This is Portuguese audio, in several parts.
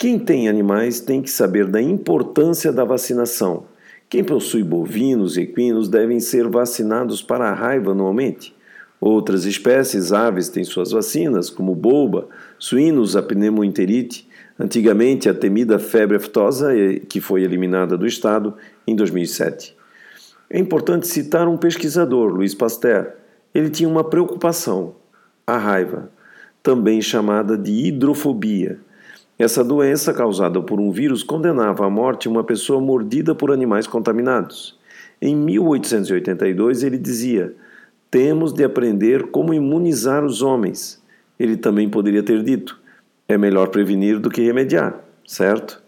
Quem tem animais tem que saber da importância da vacinação. Quem possui bovinos e equinos devem ser vacinados para a raiva anualmente. Outras espécies, aves, têm suas vacinas, como boba, suínos, a antigamente a temida febre aftosa, que foi eliminada do estado em 2007. É importante citar um pesquisador, Luiz Pasteur. Ele tinha uma preocupação, a raiva, também chamada de hidrofobia. Essa doença, causada por um vírus, condenava à morte uma pessoa mordida por animais contaminados. Em 1882, ele dizia: Temos de aprender como imunizar os homens. Ele também poderia ter dito: É melhor prevenir do que remediar, certo?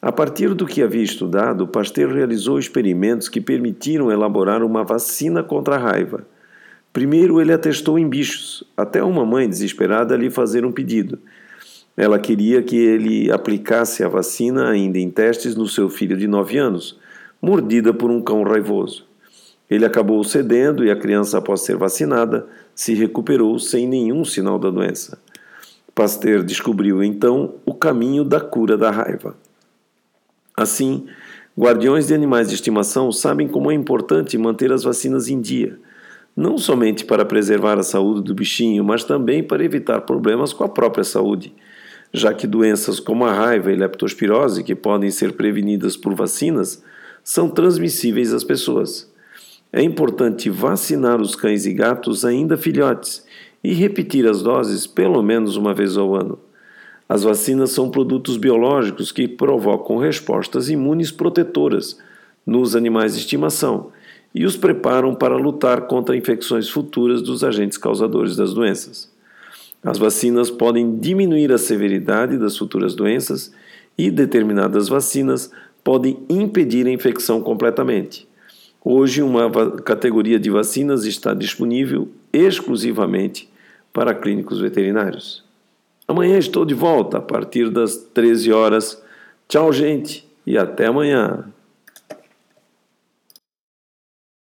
A partir do que havia estudado, Pasteur realizou experimentos que permitiram elaborar uma vacina contra a raiva. Primeiro, ele a testou em bichos, até uma mãe desesperada lhe fazer um pedido. Ela queria que ele aplicasse a vacina ainda em testes no seu filho de 9 anos, mordida por um cão raivoso. Ele acabou cedendo e a criança, após ser vacinada, se recuperou sem nenhum sinal da doença. Pasteur descobriu então o caminho da cura da raiva. Assim, guardiões de animais de estimação sabem como é importante manter as vacinas em dia, não somente para preservar a saúde do bichinho, mas também para evitar problemas com a própria saúde, já que doenças como a raiva e leptospirose, que podem ser prevenidas por vacinas, são transmissíveis às pessoas. É importante vacinar os cães e gatos ainda filhotes e repetir as doses pelo menos uma vez ao ano. As vacinas são produtos biológicos que provocam respostas imunes protetoras nos animais de estimação e os preparam para lutar contra infecções futuras dos agentes causadores das doenças. As vacinas podem diminuir a severidade das futuras doenças e determinadas vacinas podem impedir a infecção completamente. Hoje, uma categoria de vacinas está disponível exclusivamente para clínicos veterinários. Amanhã estou de volta a partir das 13 horas. Tchau, gente, e até amanhã.